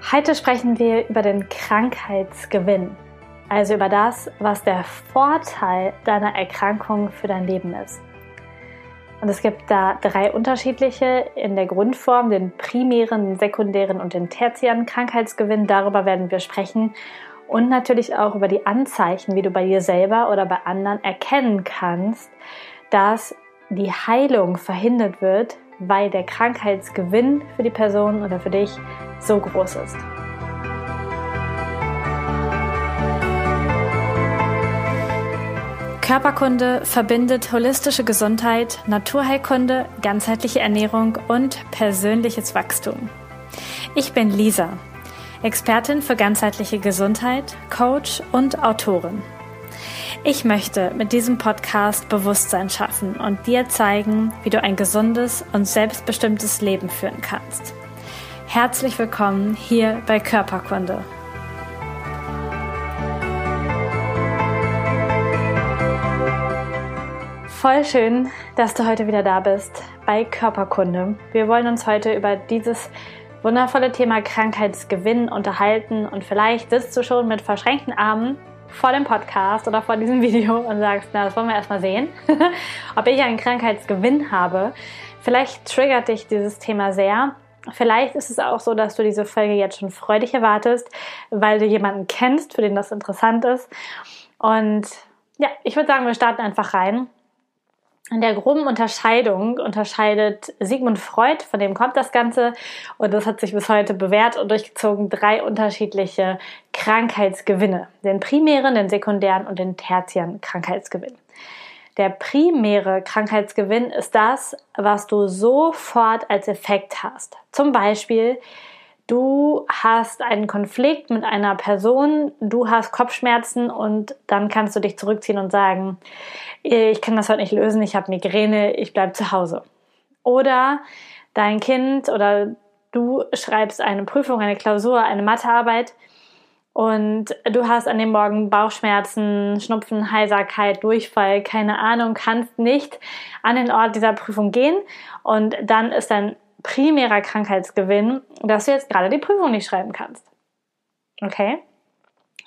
Heute sprechen wir über den Krankheitsgewinn, also über das, was der Vorteil deiner Erkrankung für dein Leben ist. Und es gibt da drei unterschiedliche in der Grundform, den primären, den sekundären und den tertiären Krankheitsgewinn. Darüber werden wir sprechen und natürlich auch über die Anzeichen, wie du bei dir selber oder bei anderen erkennen kannst, dass die Heilung verhindert wird, weil der Krankheitsgewinn für die Person oder für dich so groß ist. Körperkunde verbindet holistische Gesundheit, Naturheilkunde, ganzheitliche Ernährung und persönliches Wachstum. Ich bin Lisa, Expertin für ganzheitliche Gesundheit, Coach und Autorin. Ich möchte mit diesem Podcast Bewusstsein schaffen und dir zeigen, wie du ein gesundes und selbstbestimmtes Leben führen kannst. Herzlich willkommen hier bei Körperkunde. Voll schön, dass du heute wieder da bist bei Körperkunde. Wir wollen uns heute über dieses wundervolle Thema Krankheitsgewinn unterhalten und vielleicht sitzt du schon mit verschränkten Armen vor dem Podcast oder vor diesem Video und sagst, na, das wollen wir erstmal sehen, ob ich einen Krankheitsgewinn habe. Vielleicht triggert dich dieses Thema sehr. Vielleicht ist es auch so, dass du diese Folge jetzt schon freudig erwartest, weil du jemanden kennst, für den das interessant ist. Und ja, ich würde sagen, wir starten einfach rein. In der groben Unterscheidung unterscheidet Sigmund Freud, von dem kommt das Ganze, und das hat sich bis heute bewährt und durchgezogen, drei unterschiedliche Krankheitsgewinne. Den primären, den sekundären und den tertiären Krankheitsgewinn. Der primäre Krankheitsgewinn ist das, was du sofort als Effekt hast. Zum Beispiel du hast einen Konflikt mit einer Person, du hast Kopfschmerzen und dann kannst du dich zurückziehen und sagen, ich kann das heute nicht lösen, ich habe Migräne, ich bleibe zu Hause. Oder dein Kind oder du schreibst eine Prüfung, eine Klausur, eine Mathearbeit und du hast an dem Morgen Bauchschmerzen, Schnupfen, Heiserkeit, Durchfall, keine Ahnung, kannst nicht an den Ort dieser Prüfung gehen und dann ist dein primärer Krankheitsgewinn, dass du jetzt gerade die Prüfung nicht schreiben kannst. Okay?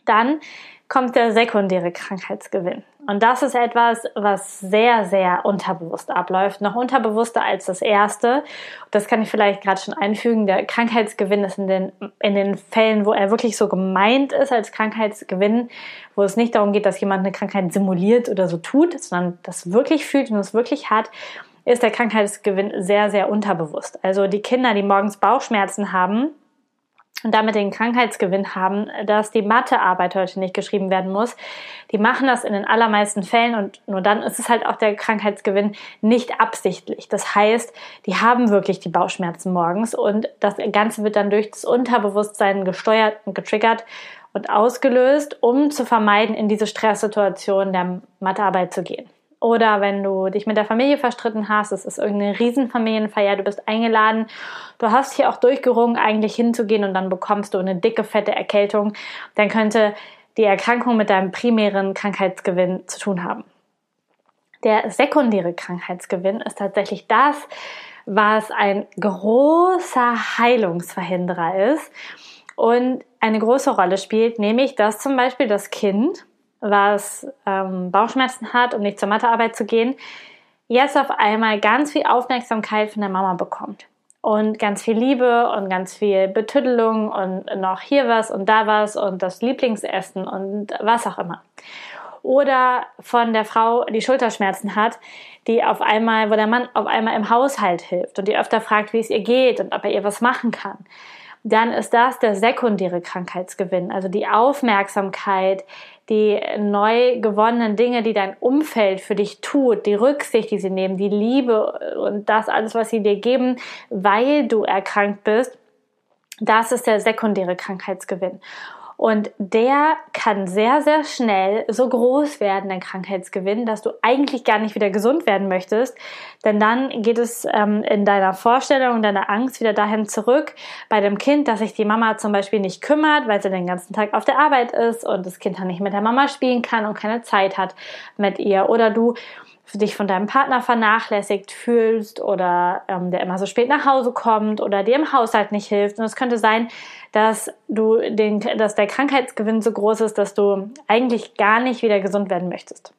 Dann kommt der sekundäre Krankheitsgewinn. Und das ist etwas, was sehr, sehr unterbewusst abläuft, noch unterbewusster als das erste. Das kann ich vielleicht gerade schon einfügen. Der Krankheitsgewinn ist in den, in den Fällen, wo er wirklich so gemeint ist als Krankheitsgewinn, wo es nicht darum geht, dass jemand eine Krankheit simuliert oder so tut, sondern das wirklich fühlt und es wirklich hat ist der Krankheitsgewinn sehr, sehr unterbewusst. Also die Kinder, die morgens Bauchschmerzen haben und damit den Krankheitsgewinn haben, dass die Mathearbeit heute nicht geschrieben werden muss, die machen das in den allermeisten Fällen und nur dann ist es halt auch der Krankheitsgewinn nicht absichtlich. Das heißt, die haben wirklich die Bauchschmerzen morgens und das Ganze wird dann durch das Unterbewusstsein gesteuert und getriggert und ausgelöst, um zu vermeiden, in diese Stresssituation der Mathearbeit zu gehen. Oder wenn du dich mit der Familie verstritten hast, es ist irgendeine Riesenfamilienfeier, du bist eingeladen, du hast hier auch durchgerungen, eigentlich hinzugehen und dann bekommst du eine dicke, fette Erkältung, dann könnte die Erkrankung mit deinem primären Krankheitsgewinn zu tun haben. Der sekundäre Krankheitsgewinn ist tatsächlich das, was ein großer Heilungsverhinderer ist und eine große Rolle spielt, nämlich dass zum Beispiel das Kind was ähm, Bauchschmerzen hat, um nicht zur Mathearbeit zu gehen, jetzt auf einmal ganz viel Aufmerksamkeit von der Mama bekommt. Und ganz viel Liebe und ganz viel Betüddelung und noch hier was und da was und das Lieblingsessen und was auch immer. Oder von der Frau, die Schulterschmerzen hat, die auf einmal, wo der Mann auf einmal im Haushalt hilft und die öfter fragt, wie es ihr geht und ob er ihr was machen kann dann ist das der sekundäre Krankheitsgewinn, also die Aufmerksamkeit, die neu gewonnenen Dinge, die dein Umfeld für dich tut, die Rücksicht, die sie nehmen, die Liebe und das alles, was sie dir geben, weil du erkrankt bist, das ist der sekundäre Krankheitsgewinn. Und der kann sehr, sehr schnell so groß werden, dein Krankheitsgewinn, dass du eigentlich gar nicht wieder gesund werden möchtest. Denn dann geht es ähm, in deiner Vorstellung, deiner Angst wieder dahin zurück bei dem Kind, dass sich die Mama zum Beispiel nicht kümmert, weil sie den ganzen Tag auf der Arbeit ist und das Kind dann nicht mit der Mama spielen kann und keine Zeit hat mit ihr. Oder du dich von deinem Partner vernachlässigt fühlst oder ähm, der immer so spät nach Hause kommt oder dir im Haushalt nicht hilft. Und es könnte sein, dass du den, dass der Krankheitsgewinn so groß ist, dass du eigentlich gar nicht wieder gesund werden möchtest.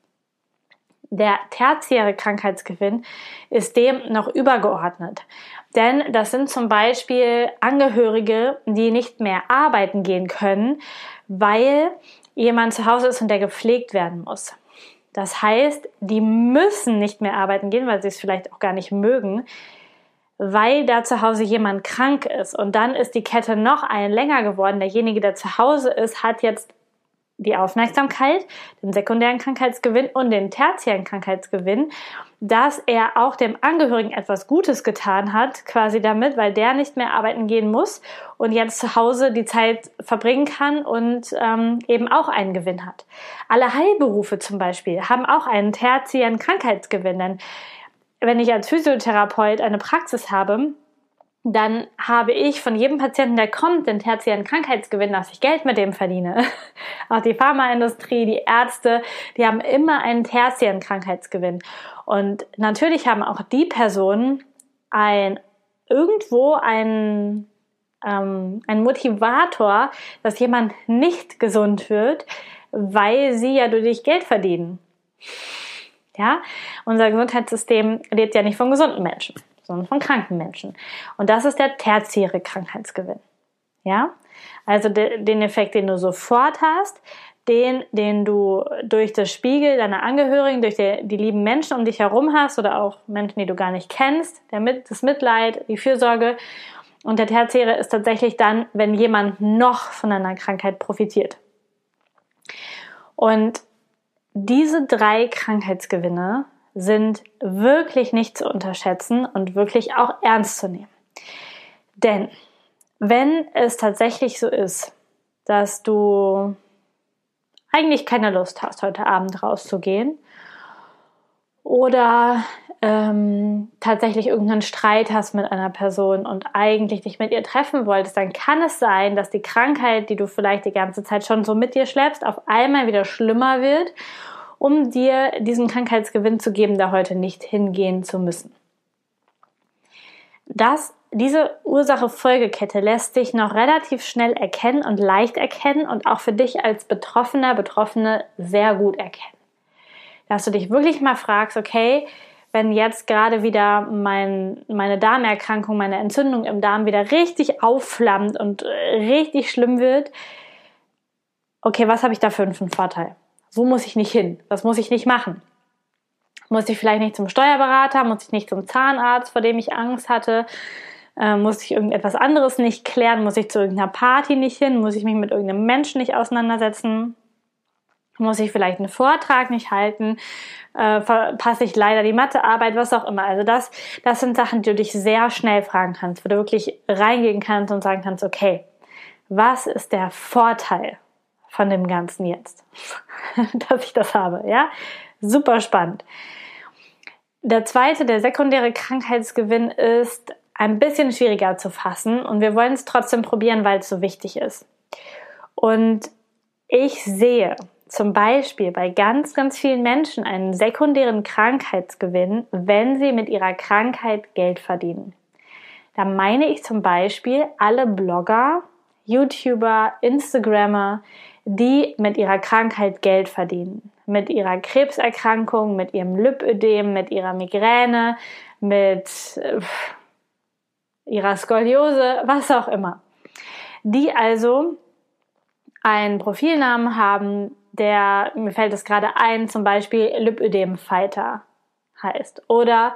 Der tertiäre Krankheitsgewinn ist dem noch übergeordnet. Denn das sind zum Beispiel Angehörige, die nicht mehr arbeiten gehen können, weil jemand zu Hause ist und der gepflegt werden muss. Das heißt, die müssen nicht mehr arbeiten gehen, weil sie es vielleicht auch gar nicht mögen, weil da zu Hause jemand krank ist. Und dann ist die Kette noch ein länger geworden. Derjenige, der zu Hause ist, hat jetzt die Aufmerksamkeit, den sekundären Krankheitsgewinn und den tertiären Krankheitsgewinn, dass er auch dem Angehörigen etwas Gutes getan hat, quasi damit, weil der nicht mehr arbeiten gehen muss und jetzt zu Hause die Zeit verbringen kann und ähm, eben auch einen Gewinn hat. Alle Heilberufe zum Beispiel haben auch einen tertiären Krankheitsgewinn, denn wenn ich als Physiotherapeut eine Praxis habe, dann habe ich von jedem Patienten, der kommt, den tertiären Krankheitsgewinn, dass ich Geld mit dem verdiene. Auch die Pharmaindustrie, die Ärzte, die haben immer einen tertiären Krankheitsgewinn. Und natürlich haben auch die Personen ein irgendwo ein ähm, ein Motivator, dass jemand nicht gesund wird, weil sie ja durch Geld verdienen. Ja, unser Gesundheitssystem lebt ja nicht von gesunden Menschen sondern von kranken Menschen. Und das ist der tertiäre Krankheitsgewinn. Ja? Also de, den Effekt, den du sofort hast, den, den du durch das Spiegel deiner Angehörigen, durch die, die lieben Menschen um dich herum hast oder auch Menschen, die du gar nicht kennst, der Mit, das Mitleid, die Fürsorge. Und der tertiäre ist tatsächlich dann, wenn jemand noch von einer Krankheit profitiert. Und diese drei Krankheitsgewinne sind wirklich nicht zu unterschätzen und wirklich auch ernst zu nehmen. Denn wenn es tatsächlich so ist, dass du eigentlich keine Lust hast, heute Abend rauszugehen oder ähm, tatsächlich irgendeinen Streit hast mit einer Person und eigentlich dich mit ihr treffen wolltest, dann kann es sein, dass die Krankheit, die du vielleicht die ganze Zeit schon so mit dir schleppst, auf einmal wieder schlimmer wird um dir diesen Krankheitsgewinn zu geben, da heute nicht hingehen zu müssen. Das, diese Ursache-Folgekette lässt sich noch relativ schnell erkennen und leicht erkennen und auch für dich als Betroffener, Betroffene sehr gut erkennen. Dass du dich wirklich mal fragst, okay, wenn jetzt gerade wieder mein, meine Darmerkrankung, meine Entzündung im Darm wieder richtig aufflammt und richtig schlimm wird, okay, was habe ich da für einen Vorteil? Wo muss ich nicht hin? Was muss ich nicht machen? Muss ich vielleicht nicht zum Steuerberater? Muss ich nicht zum Zahnarzt, vor dem ich Angst hatte? Äh, muss ich irgendetwas anderes nicht klären? Muss ich zu irgendeiner Party nicht hin? Muss ich mich mit irgendeinem Menschen nicht auseinandersetzen? Muss ich vielleicht einen Vortrag nicht halten? Äh, verpasse ich leider die Mathearbeit? Was auch immer. Also das, das sind Sachen, die du dich sehr schnell fragen kannst, wo du wirklich reingehen kannst und sagen kannst, okay, was ist der Vorteil von dem Ganzen jetzt, dass ich das habe. Ja, super spannend. Der zweite, der sekundäre Krankheitsgewinn ist ein bisschen schwieriger zu fassen und wir wollen es trotzdem probieren, weil es so wichtig ist. Und ich sehe zum Beispiel bei ganz, ganz vielen Menschen einen sekundären Krankheitsgewinn, wenn sie mit ihrer Krankheit Geld verdienen. Da meine ich zum Beispiel alle Blogger, YouTuber, Instagrammer, die mit ihrer Krankheit Geld verdienen. Mit ihrer Krebserkrankung, mit ihrem Lipödem, mit ihrer Migräne, mit äh, ihrer Skoliose, was auch immer. Die also einen Profilnamen haben, der, mir fällt es gerade ein, zum Beispiel Lipödem-Fighter heißt. Oder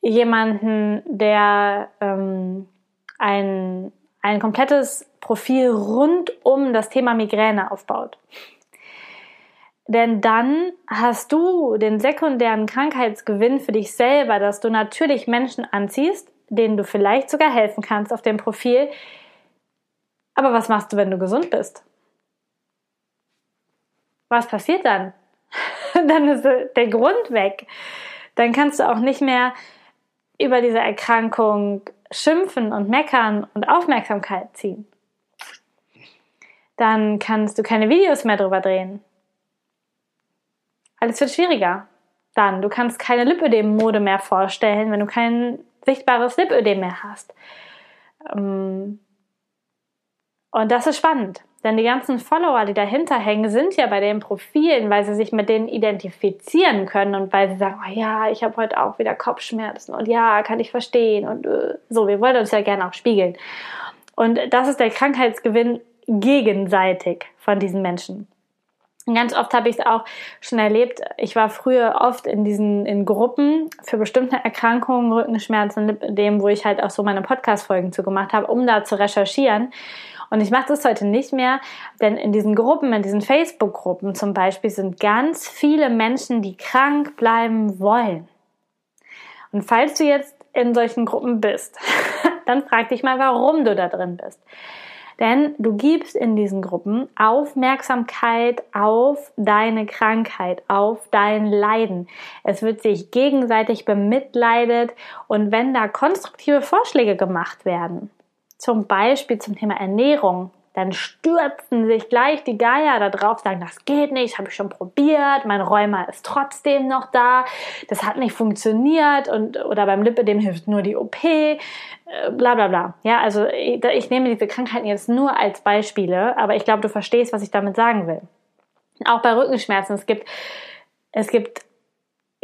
jemanden, der ähm, ein, ein komplettes Profil rund um das Thema Migräne aufbaut. Denn dann hast du den sekundären Krankheitsgewinn für dich selber, dass du natürlich Menschen anziehst, denen du vielleicht sogar helfen kannst auf dem Profil. Aber was machst du, wenn du gesund bist? Was passiert dann? dann ist der Grund weg. Dann kannst du auch nicht mehr über diese Erkrankung schimpfen und meckern und Aufmerksamkeit ziehen dann kannst du keine Videos mehr drüber drehen. Alles wird schwieriger. dann. Du kannst keine Lipödem-Mode mehr vorstellen, wenn du kein sichtbares Lipödem mehr hast. Ähm, und das ist spannend, denn die ganzen Follower, die dahinter hängen, sind ja bei den Profilen, weil sie sich mit denen identifizieren können und weil sie sagen, oh ja, ich habe heute auch wieder Kopfschmerzen und ja, kann ich verstehen und äh, so, wir wollen uns ja gerne auch spiegeln. Und das ist der Krankheitsgewinn gegenseitig von diesen Menschen. Ganz oft habe ich es auch schon erlebt. Ich war früher oft in diesen in Gruppen für bestimmte Erkrankungen, Rückenschmerzen, dem, wo ich halt auch so meine Podcast-Folgen zu gemacht habe, um da zu recherchieren. Und ich mache das heute nicht mehr, denn in diesen Gruppen, in diesen Facebook-Gruppen zum Beispiel, sind ganz viele Menschen, die krank bleiben wollen. Und falls du jetzt in solchen Gruppen bist, dann frag dich mal, warum du da drin bist. Denn du gibst in diesen Gruppen Aufmerksamkeit auf deine Krankheit, auf dein Leiden. Es wird sich gegenseitig bemitleidet und wenn da konstruktive Vorschläge gemacht werden, zum Beispiel zum Thema Ernährung, dann stürzen sich gleich die Geier da drauf, sagen, das geht nicht, habe ich schon probiert, mein Rheuma ist trotzdem noch da, das hat nicht funktioniert und oder beim Lipödem hilft nur die OP, äh, bla bla bla. Ja, also ich, ich nehme diese Krankheiten jetzt nur als Beispiele, aber ich glaube, du verstehst, was ich damit sagen will. Auch bei Rückenschmerzen, es gibt es gibt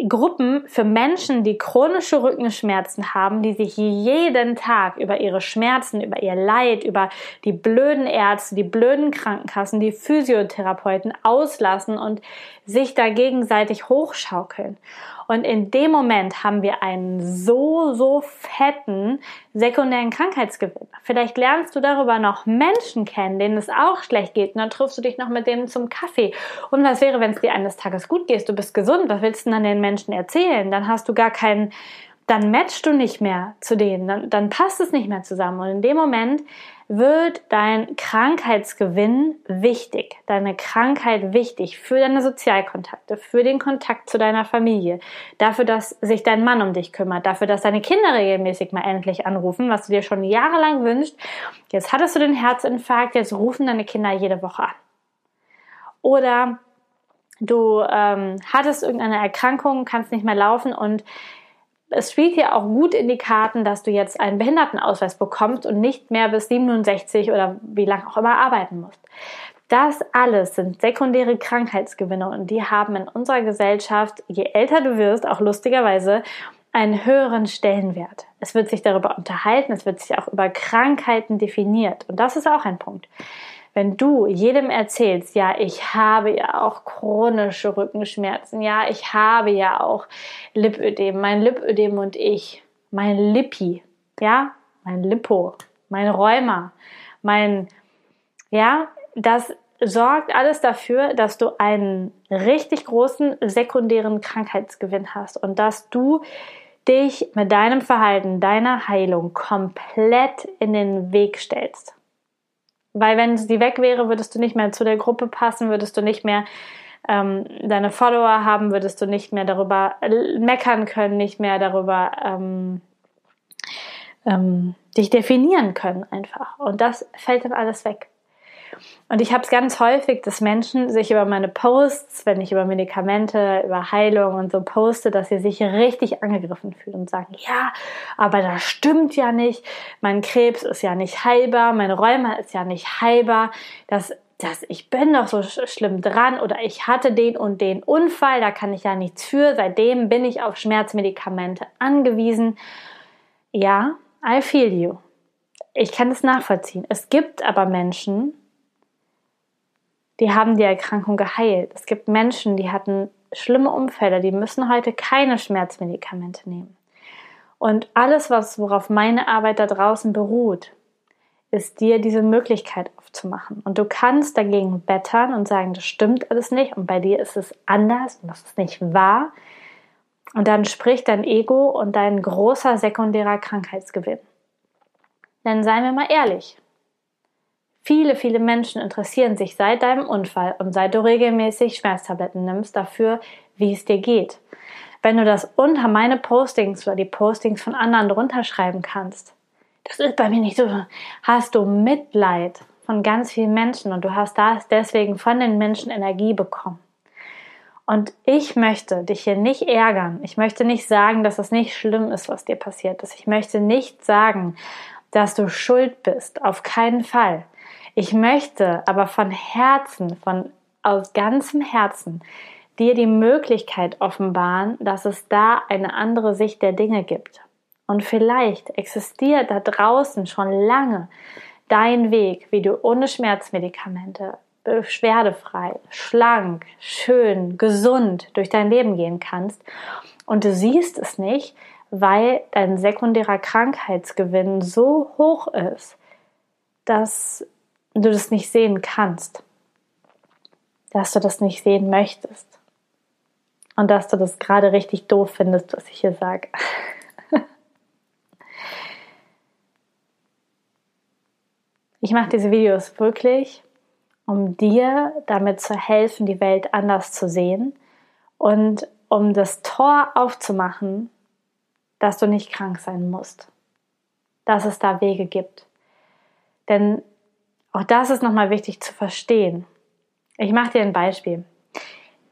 Gruppen für Menschen, die chronische Rückenschmerzen haben, die sich jeden Tag über ihre Schmerzen, über ihr Leid, über die blöden Ärzte, die blöden Krankenkassen, die Physiotherapeuten auslassen und sich da gegenseitig hochschaukeln. Und in dem Moment haben wir einen so, so fetten sekundären Krankheitsgewinn. Vielleicht lernst du darüber noch Menschen kennen, denen es auch schlecht geht. Und dann triffst du dich noch mit denen zum Kaffee. Und was wäre, wenn es dir eines Tages gut geht? Du bist gesund. Was willst du dann den Menschen erzählen? Dann hast du gar keinen, dann matchst du nicht mehr zu denen. Dann, dann passt es nicht mehr zusammen. Und in dem Moment wird dein Krankheitsgewinn wichtig, deine Krankheit wichtig für deine Sozialkontakte, für den Kontakt zu deiner Familie, dafür, dass sich dein Mann um dich kümmert, dafür, dass deine Kinder regelmäßig mal endlich anrufen, was du dir schon jahrelang wünschst. Jetzt hattest du den Herzinfarkt, jetzt rufen deine Kinder jede Woche an. Oder du ähm, hattest irgendeine Erkrankung, kannst nicht mehr laufen und es spielt hier auch gut in die Karten, dass du jetzt einen Behindertenausweis bekommst und nicht mehr bis 67 oder wie lange auch immer arbeiten musst. Das alles sind sekundäre Krankheitsgewinne und die haben in unserer Gesellschaft, je älter du wirst, auch lustigerweise, einen höheren Stellenwert. Es wird sich darüber unterhalten, es wird sich auch über Krankheiten definiert und das ist auch ein Punkt. Wenn du jedem erzählst, ja, ich habe ja auch chronische Rückenschmerzen, ja, ich habe ja auch Lipödem, mein Lipödem und ich, mein Lippi, ja, mein Lipo, mein Rheuma, mein, ja, das sorgt alles dafür, dass du einen richtig großen sekundären Krankheitsgewinn hast und dass du dich mit deinem Verhalten, deiner Heilung komplett in den Weg stellst. Weil wenn sie weg wäre, würdest du nicht mehr zu der Gruppe passen, würdest du nicht mehr ähm, deine Follower haben, würdest du nicht mehr darüber meckern können, nicht mehr darüber ähm, ähm, dich definieren können einfach. Und das fällt dann alles weg. Und ich habe es ganz häufig, dass Menschen sich über meine Posts, wenn ich über Medikamente, über Heilung und so poste, dass sie sich richtig angegriffen fühlen und sagen, ja, aber das stimmt ja nicht. Mein Krebs ist ja nicht heilbar, mein Rheuma ist ja nicht heilbar. Das das, ich bin doch so schlimm dran oder ich hatte den und den Unfall, da kann ich ja nichts für, seitdem bin ich auf Schmerzmedikamente angewiesen. Ja, I feel you. Ich kann es nachvollziehen. Es gibt aber Menschen, die haben die Erkrankung geheilt. Es gibt Menschen, die hatten schlimme Umfälle, die müssen heute keine Schmerzmedikamente nehmen. Und alles, was, worauf meine Arbeit da draußen beruht, ist dir diese Möglichkeit aufzumachen. Und du kannst dagegen wettern und sagen, das stimmt alles nicht und bei dir ist es anders und das ist nicht wahr. Und dann spricht dein Ego und dein großer sekundärer Krankheitsgewinn. Denn seien wir mal ehrlich, Viele, viele Menschen interessieren sich seit deinem Unfall und seit du regelmäßig Schmerztabletten nimmst dafür, wie es dir geht. Wenn du das unter meine Postings oder die Postings von anderen drunter schreiben kannst, das ist bei mir nicht so, hast du Mitleid von ganz vielen Menschen und du hast das deswegen von den Menschen Energie bekommen. Und ich möchte dich hier nicht ärgern. Ich möchte nicht sagen, dass es nicht schlimm ist, was dir passiert ist. Ich möchte nicht sagen, dass du schuld bist. Auf keinen Fall. Ich möchte aber von Herzen, von aus ganzem Herzen dir die Möglichkeit offenbaren, dass es da eine andere Sicht der Dinge gibt. Und vielleicht existiert da draußen schon lange dein Weg, wie du ohne Schmerzmedikamente beschwerdefrei, schlank, schön, gesund durch dein Leben gehen kannst. Und du siehst es nicht, weil dein sekundärer Krankheitsgewinn so hoch ist, dass du das nicht sehen kannst, dass du das nicht sehen möchtest und dass du das gerade richtig doof findest, was ich hier sage. ich mache diese Videos wirklich, um dir damit zu helfen, die Welt anders zu sehen und um das Tor aufzumachen, dass du nicht krank sein musst, dass es da Wege gibt. Denn auch das ist nochmal wichtig zu verstehen. Ich mache dir ein Beispiel.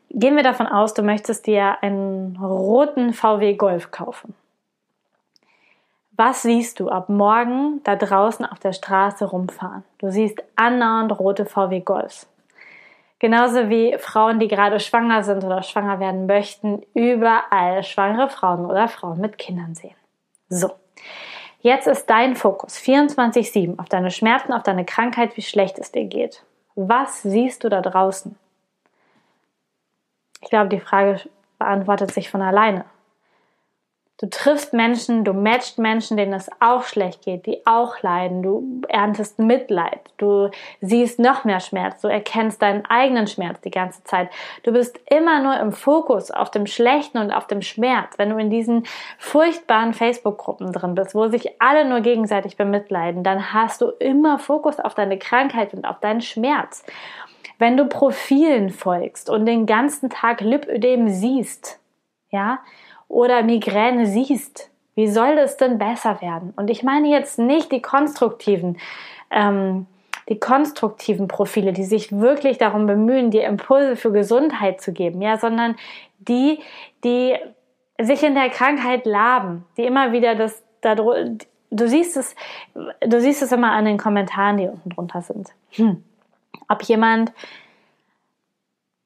Gehen wir davon aus, du möchtest dir einen roten VW Golf kaufen. Was siehst du ab morgen da draußen auf der Straße rumfahren? Du siehst andauernd rote VW Golfs. Genauso wie Frauen, die gerade schwanger sind oder schwanger werden möchten, überall schwangere Frauen oder Frauen mit Kindern sehen. So. Jetzt ist dein Fokus 24-7 auf deine Schmerzen, auf deine Krankheit, wie schlecht es dir geht. Was siehst du da draußen? Ich glaube, die Frage beantwortet sich von alleine. Du triffst Menschen, du matchst Menschen, denen es auch schlecht geht, die auch leiden. Du erntest Mitleid. Du siehst noch mehr Schmerz. Du erkennst deinen eigenen Schmerz die ganze Zeit. Du bist immer nur im Fokus auf dem Schlechten und auf dem Schmerz. Wenn du in diesen furchtbaren Facebook-Gruppen drin bist, wo sich alle nur gegenseitig bemitleiden, dann hast du immer Fokus auf deine Krankheit und auf deinen Schmerz. Wenn du Profilen folgst und den ganzen Tag Lipödem siehst, ja, oder Migräne siehst, wie soll das denn besser werden? Und ich meine jetzt nicht die konstruktiven, ähm, die konstruktiven Profile, die sich wirklich darum bemühen, dir Impulse für Gesundheit zu geben, ja, sondern die, die sich in der Krankheit laben, die immer wieder das, da, du siehst es, du siehst es immer an den Kommentaren, die unten drunter sind. Hm. Ob jemand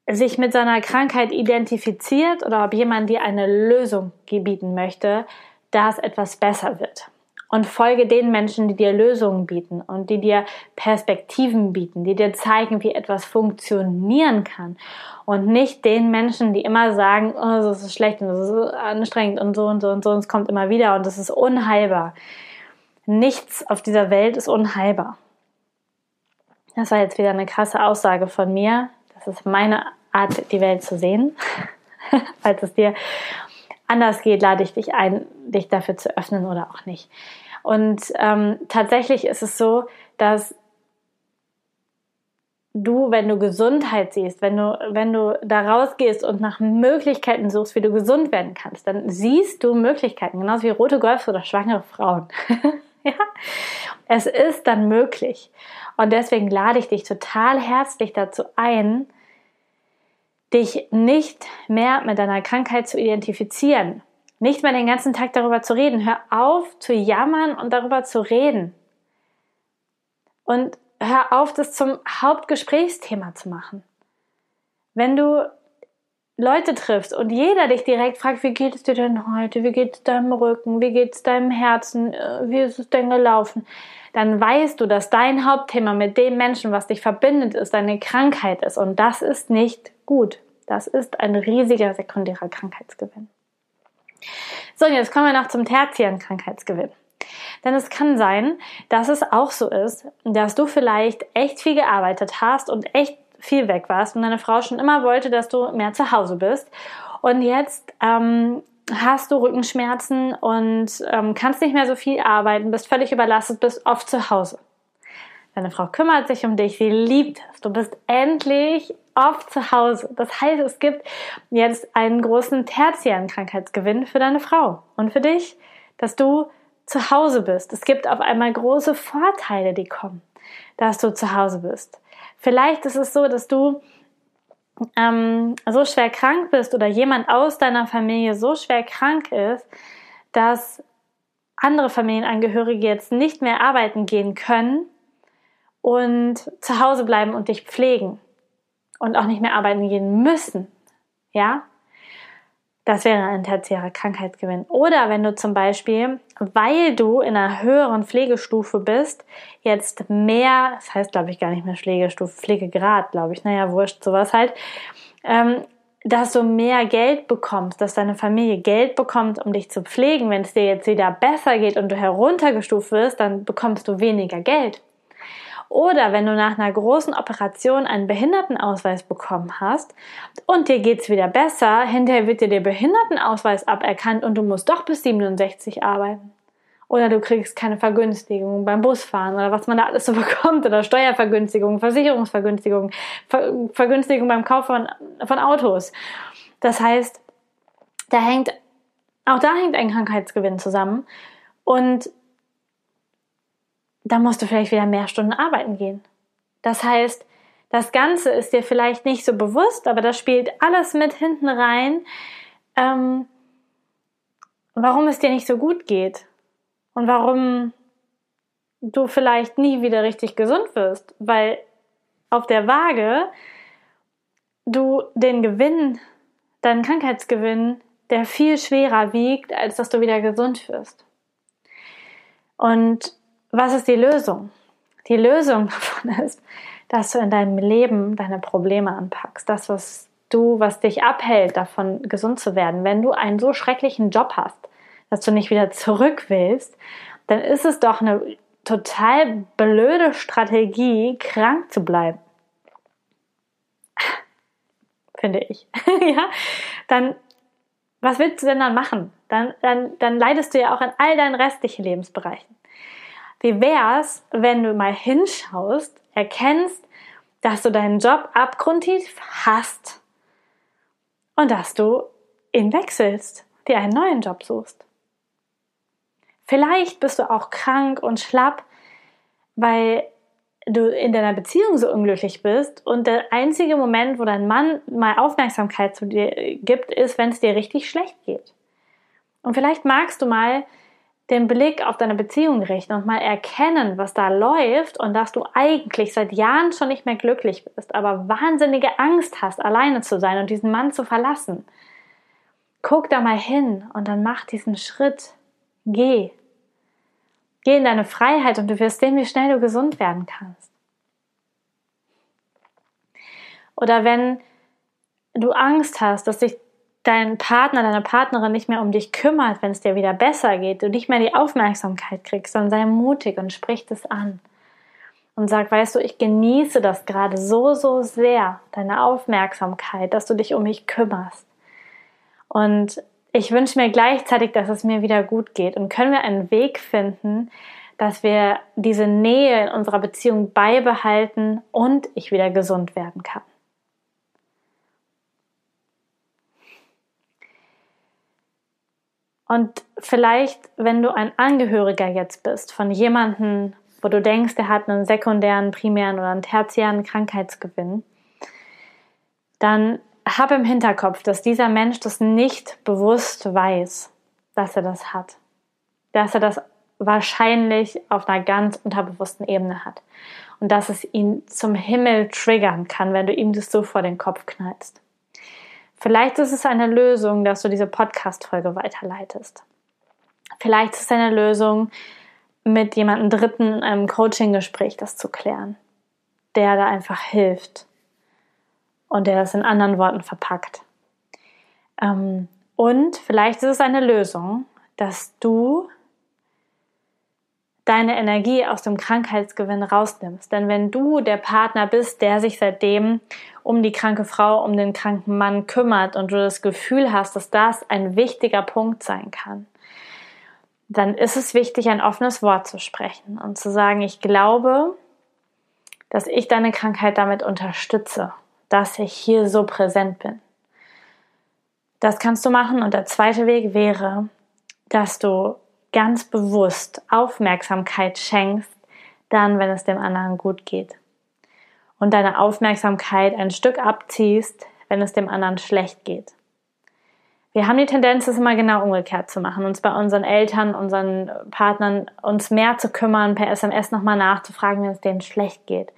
sich mit seiner Krankheit identifiziert oder ob jemand dir eine Lösung gebieten möchte, dass etwas besser wird. Und folge den Menschen, die dir Lösungen bieten und die dir Perspektiven bieten, die dir zeigen, wie etwas funktionieren kann. Und nicht den Menschen, die immer sagen, oh, das ist schlecht und das ist anstrengend und so und so und so und es kommt immer wieder und das ist unheilbar. Nichts auf dieser Welt ist unheilbar. Das war jetzt wieder eine krasse Aussage von mir. Das ist meine Art, die Welt zu sehen. Falls es dir anders geht, lade ich dich ein, dich dafür zu öffnen oder auch nicht. Und ähm, tatsächlich ist es so, dass du, wenn du Gesundheit siehst, wenn du, wenn du da rausgehst und nach Möglichkeiten suchst, wie du gesund werden kannst, dann siehst du Möglichkeiten, genauso wie rote Golfs oder schwangere Frauen. ja? Es ist dann möglich. Und deswegen lade ich dich total herzlich dazu ein, dich nicht mehr mit deiner Krankheit zu identifizieren, nicht mehr den ganzen Tag darüber zu reden. Hör auf zu jammern und darüber zu reden. Und hör auf, das zum Hauptgesprächsthema zu machen. Wenn du Leute triffst und jeder dich direkt fragt, wie geht es dir denn heute? Wie geht es deinem Rücken? Wie geht es deinem Herzen? Äh, wie ist es denn gelaufen? Dann weißt du, dass dein Hauptthema mit dem Menschen, was dich verbindet, ist, deine Krankheit ist. Und das ist nicht gut. Das ist ein riesiger sekundärer Krankheitsgewinn. So, und jetzt kommen wir noch zum tertiären Krankheitsgewinn. Denn es kann sein, dass es auch so ist, dass du vielleicht echt viel gearbeitet hast und echt viel weg warst und deine Frau schon immer wollte, dass du mehr zu Hause bist. Und jetzt ähm, hast du Rückenschmerzen und ähm, kannst nicht mehr so viel arbeiten, bist völlig überlastet, bist oft zu Hause. Deine Frau kümmert sich um dich, sie liebt es. Du bist endlich oft zu Hause. Das heißt, es gibt jetzt einen großen tertiären Krankheitsgewinn für deine Frau und für dich, dass du zu Hause bist. Es gibt auf einmal große Vorteile, die kommen, dass du zu Hause bist. Vielleicht ist es so, dass du ähm, so schwer krank bist oder jemand aus deiner Familie so schwer krank ist, dass andere Familienangehörige jetzt nicht mehr arbeiten gehen können und zu Hause bleiben und dich pflegen und auch nicht mehr arbeiten gehen müssen, ja, das wäre ein tertiärer Krankheitsgewinn. Oder wenn du zum Beispiel, weil du in einer höheren Pflegestufe bist, jetzt mehr, das heißt glaube ich gar nicht mehr Pflegestufe, Pflegegrad, glaube ich, naja, wurscht, sowas halt, ähm, dass du mehr Geld bekommst, dass deine Familie Geld bekommt, um dich zu pflegen. Wenn es dir jetzt wieder besser geht und du heruntergestuft wirst, dann bekommst du weniger Geld. Oder wenn du nach einer großen Operation einen Behindertenausweis bekommen hast und dir geht's wieder besser, hinterher wird dir der Behindertenausweis aberkannt und du musst doch bis 67 arbeiten. Oder du kriegst keine Vergünstigung beim Busfahren oder was man da alles so bekommt oder Steuervergünstigung, Versicherungsvergünstigung, Ver Vergünstigung beim Kauf von, von Autos. Das heißt, da hängt, auch da hängt ein Krankheitsgewinn zusammen und da musst du vielleicht wieder mehr Stunden arbeiten gehen. Das heißt, das Ganze ist dir vielleicht nicht so bewusst, aber das spielt alles mit hinten rein, ähm, warum es dir nicht so gut geht und warum du vielleicht nie wieder richtig gesund wirst, weil auf der Waage du den Gewinn, deinen Krankheitsgewinn, der viel schwerer wiegt, als dass du wieder gesund wirst. Und was ist die Lösung? Die Lösung davon ist, dass du in deinem Leben deine Probleme anpackst. Das, was du, was dich abhält, davon gesund zu werden. Wenn du einen so schrecklichen Job hast, dass du nicht wieder zurück willst, dann ist es doch eine total blöde Strategie, krank zu bleiben. Finde ich. ja, dann, was willst du denn dann machen? Dann, dann, dann leidest du ja auch in all deinen restlichen Lebensbereichen. Wie wär's, wenn du mal hinschaust, erkennst, dass du deinen Job abgrundtief hast und dass du ihn wechselst, dir einen neuen Job suchst. Vielleicht bist du auch krank und schlapp, weil du in deiner Beziehung so unglücklich bist und der einzige Moment, wo dein Mann mal Aufmerksamkeit zu dir gibt, ist, wenn es dir richtig schlecht geht. Und vielleicht magst du mal den Blick auf deine Beziehung richten und mal erkennen, was da läuft und dass du eigentlich seit Jahren schon nicht mehr glücklich bist, aber wahnsinnige Angst hast, alleine zu sein und diesen Mann zu verlassen. Guck da mal hin und dann mach diesen Schritt. Geh. Geh in deine Freiheit und du wirst sehen, wie schnell du gesund werden kannst. Oder wenn du Angst hast, dass sich dein Partner, deine Partnerin nicht mehr um dich kümmert, wenn es dir wieder besser geht, du nicht mehr die Aufmerksamkeit kriegst, dann sei mutig und sprich das an. Und sag, weißt du, ich genieße das gerade so, so sehr, deine Aufmerksamkeit, dass du dich um mich kümmerst. Und ich wünsche mir gleichzeitig, dass es mir wieder gut geht. Und können wir einen Weg finden, dass wir diese Nähe in unserer Beziehung beibehalten und ich wieder gesund werden kann. Und vielleicht, wenn du ein Angehöriger jetzt bist von jemandem, wo du denkst, der hat einen sekundären, primären oder einen tertiären Krankheitsgewinn, dann hab im Hinterkopf, dass dieser Mensch das nicht bewusst weiß, dass er das hat. Dass er das wahrscheinlich auf einer ganz unterbewussten Ebene hat. Und dass es ihn zum Himmel triggern kann, wenn du ihm das so vor den Kopf knallst. Vielleicht ist es eine Lösung, dass du diese Podcast-Folge weiterleitest. Vielleicht ist es eine Lösung, mit jemandem Dritten in einem Coaching-Gespräch das zu klären, der da einfach hilft und der das in anderen Worten verpackt. Ähm, und vielleicht ist es eine Lösung, dass du deine Energie aus dem Krankheitsgewinn rausnimmst. Denn wenn du der Partner bist, der sich seitdem um die kranke Frau, um den kranken Mann kümmert und du das Gefühl hast, dass das ein wichtiger Punkt sein kann, dann ist es wichtig, ein offenes Wort zu sprechen und zu sagen, ich glaube, dass ich deine Krankheit damit unterstütze, dass ich hier so präsent bin. Das kannst du machen und der zweite Weg wäre, dass du ganz bewusst Aufmerksamkeit schenkst, dann, wenn es dem anderen gut geht. und deine Aufmerksamkeit ein Stück abziehst, wenn es dem anderen schlecht geht. Wir haben die Tendenz, es immer genau umgekehrt zu machen, uns bei unseren Eltern, unseren Partnern, uns mehr zu kümmern, per SMS nochmal nachzufragen, wenn es denen schlecht geht.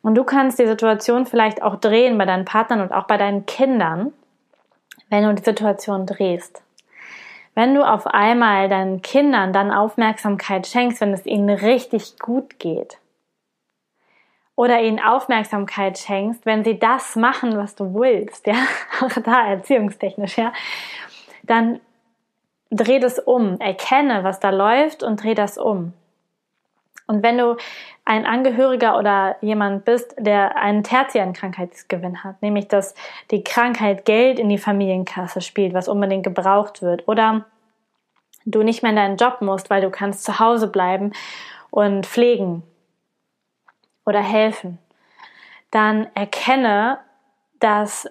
Und du kannst die Situation vielleicht auch drehen bei deinen Partnern und auch bei deinen Kindern, wenn du die Situation drehst. Wenn du auf einmal deinen Kindern dann Aufmerksamkeit schenkst, wenn es ihnen richtig gut geht, oder ihnen Aufmerksamkeit schenkst, wenn sie das machen, was du willst, ja, auch da erziehungstechnisch, ja, dann dreh das um, erkenne, was da läuft und dreh das um. Und wenn du ein Angehöriger oder jemand bist, der einen tertiären Krankheitsgewinn hat, nämlich dass die Krankheit Geld in die Familienkasse spielt, was unbedingt gebraucht wird, oder du nicht mehr in deinen Job musst, weil du kannst zu Hause bleiben und pflegen oder helfen, dann erkenne, dass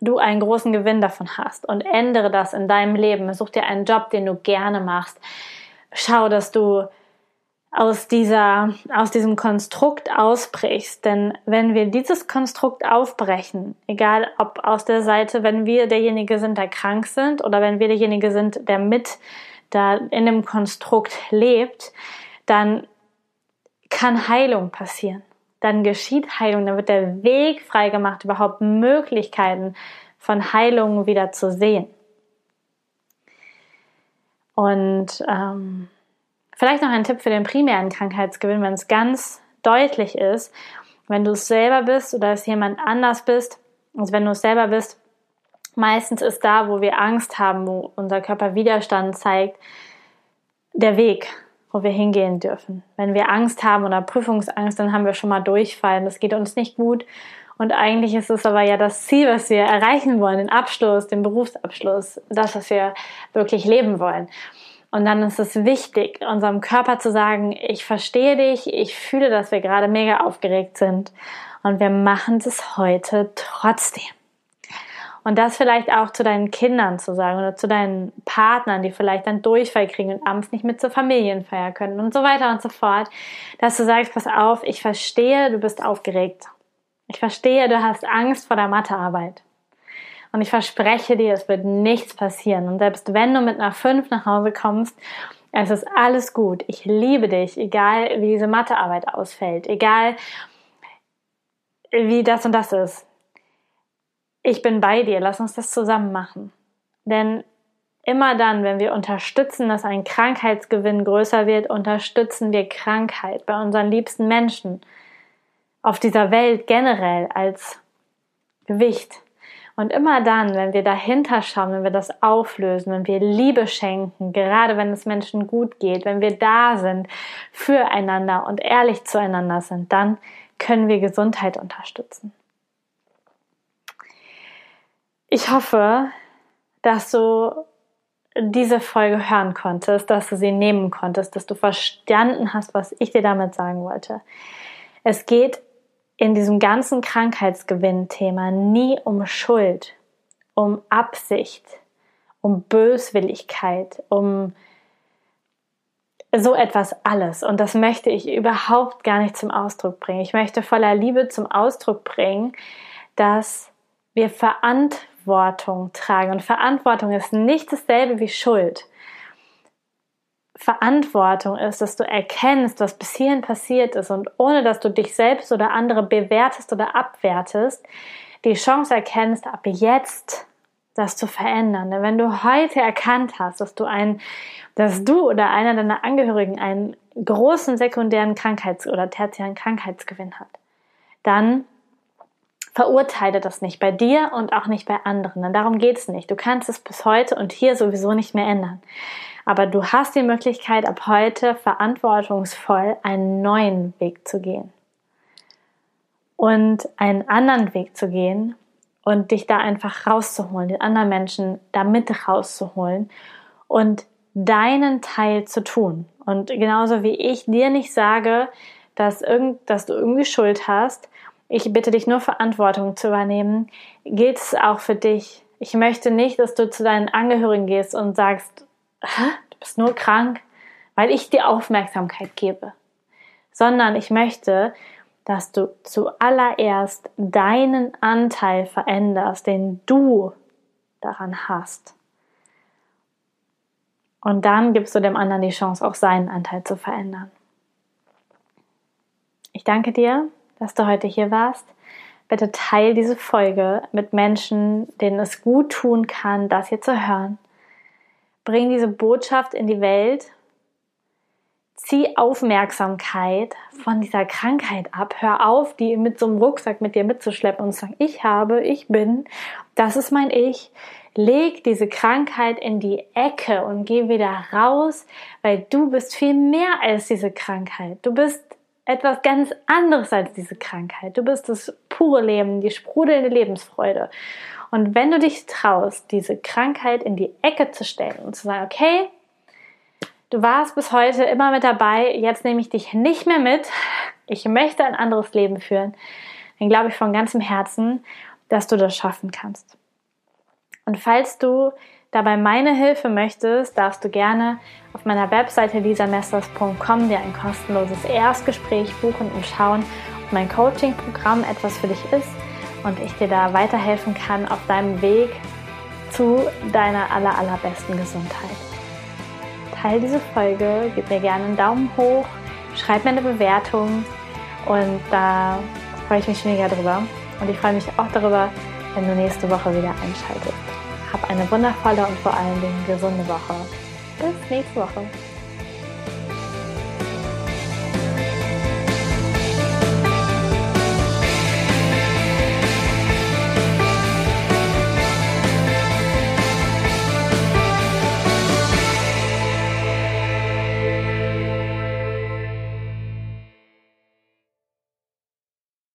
du einen großen Gewinn davon hast und ändere das in deinem Leben. Such dir einen Job, den du gerne machst. Schau, dass du aus dieser, aus diesem Konstrukt ausbrichst. Denn wenn wir dieses Konstrukt aufbrechen, egal ob aus der Seite, wenn wir derjenige sind, der krank sind oder wenn wir derjenige sind, der mit da in dem Konstrukt lebt, dann kann Heilung passieren. Dann geschieht Heilung, dann wird der Weg freigemacht, überhaupt Möglichkeiten von Heilung wieder zu sehen. Und ähm, vielleicht noch ein Tipp für den primären Krankheitsgewinn, wenn es ganz deutlich ist, wenn du es selber bist oder es jemand anders bist, also wenn du es selber bist, meistens ist da, wo wir Angst haben, wo unser Körper Widerstand zeigt, der Weg wo wir hingehen dürfen. Wenn wir Angst haben oder Prüfungsangst, dann haben wir schon mal Durchfallen. Das geht uns nicht gut. Und eigentlich ist es aber ja das Ziel, was wir erreichen wollen, den Abschluss, den Berufsabschluss, das, was wir wirklich leben wollen. Und dann ist es wichtig, unserem Körper zu sagen, ich verstehe dich, ich fühle, dass wir gerade mega aufgeregt sind. Und wir machen das heute trotzdem. Und das vielleicht auch zu deinen Kindern zu sagen oder zu deinen Partnern, die vielleicht dann Durchfall kriegen und abends nicht mit zur Familienfeier können und so weiter und so fort, dass du sagst, pass auf, ich verstehe, du bist aufgeregt. Ich verstehe, du hast Angst vor der Mathearbeit. Und ich verspreche dir, es wird nichts passieren. Und selbst wenn du mit einer 5 nach Hause kommst, es ist alles gut. Ich liebe dich, egal wie diese Mathearbeit ausfällt, egal wie das und das ist ich bin bei dir, lass uns das zusammen machen. Denn immer dann, wenn wir unterstützen, dass ein Krankheitsgewinn größer wird, unterstützen wir Krankheit bei unseren liebsten Menschen auf dieser Welt generell als Gewicht. Und immer dann, wenn wir dahinter schauen, wenn wir das auflösen, wenn wir Liebe schenken, gerade wenn es Menschen gut geht, wenn wir da sind füreinander und ehrlich zueinander sind, dann können wir Gesundheit unterstützen. Ich hoffe, dass du diese Folge hören konntest, dass du sie nehmen konntest, dass du verstanden hast, was ich dir damit sagen wollte. Es geht in diesem ganzen Krankheitsgewinn-Thema nie um Schuld, um Absicht, um Böswilligkeit, um so etwas alles. Und das möchte ich überhaupt gar nicht zum Ausdruck bringen. Ich möchte voller Liebe zum Ausdruck bringen, dass wir Verantwortung tragen. Und Verantwortung ist nicht dasselbe wie Schuld. Verantwortung ist, dass du erkennst, was bis hierhin passiert ist und ohne dass du dich selbst oder andere bewertest oder abwertest, die Chance erkennst, ab jetzt das zu verändern. Denn wenn du heute erkannt hast, dass du ein, dass du oder einer deiner Angehörigen einen großen sekundären Krankheits- oder tertiären Krankheitsgewinn hat, dann verurteile das nicht bei dir und auch nicht bei anderen. Denn darum geht es nicht. Du kannst es bis heute und hier sowieso nicht mehr ändern. Aber du hast die Möglichkeit, ab heute verantwortungsvoll einen neuen Weg zu gehen. Und einen anderen Weg zu gehen und dich da einfach rauszuholen, den anderen Menschen da mit rauszuholen und deinen Teil zu tun. Und genauso wie ich dir nicht sage, dass, irgend, dass du irgendwie Schuld hast, ich bitte dich nur Verantwortung zu übernehmen, gilt es auch für dich. Ich möchte nicht, dass du zu deinen Angehörigen gehst und sagst, du bist nur krank, weil ich dir Aufmerksamkeit gebe, sondern ich möchte, dass du zuallererst deinen Anteil veränderst, den du daran hast. Und dann gibst du dem anderen die Chance, auch seinen Anteil zu verändern. Ich danke dir, dass du heute hier warst. Bitte teil diese Folge mit Menschen, denen es gut tun kann, das hier zu hören. Bring diese Botschaft in die Welt. Zieh Aufmerksamkeit von dieser Krankheit ab. Hör auf, die mit so einem Rucksack mit dir mitzuschleppen und zu sagen, ich habe, ich bin, das ist mein Ich. Leg diese Krankheit in die Ecke und geh wieder raus, weil du bist viel mehr als diese Krankheit. Du bist etwas ganz anderes als diese Krankheit. Du bist das pure Leben, die sprudelnde Lebensfreude. Und wenn du dich traust, diese Krankheit in die Ecke zu stellen und zu sagen, okay, du warst bis heute immer mit dabei, jetzt nehme ich dich nicht mehr mit, ich möchte ein anderes Leben führen, dann glaube ich von ganzem Herzen, dass du das schaffen kannst. Und falls du dabei meine Hilfe möchtest, darfst du gerne auf meiner Webseite lisamesters.com dir ein kostenloses Erstgespräch buchen und schauen, ob mein Coaching-Programm etwas für dich ist und ich dir da weiterhelfen kann auf deinem Weg zu deiner aller, allerbesten Gesundheit. Teil diese Folge, gib mir gerne einen Daumen hoch, schreib mir eine Bewertung und da freue ich mich mega drüber. Und ich freue mich auch darüber, wenn du nächste Woche wieder einschaltest. Hab eine wundervolle und vor allen Dingen gesunde Woche. Bis nächste Woche.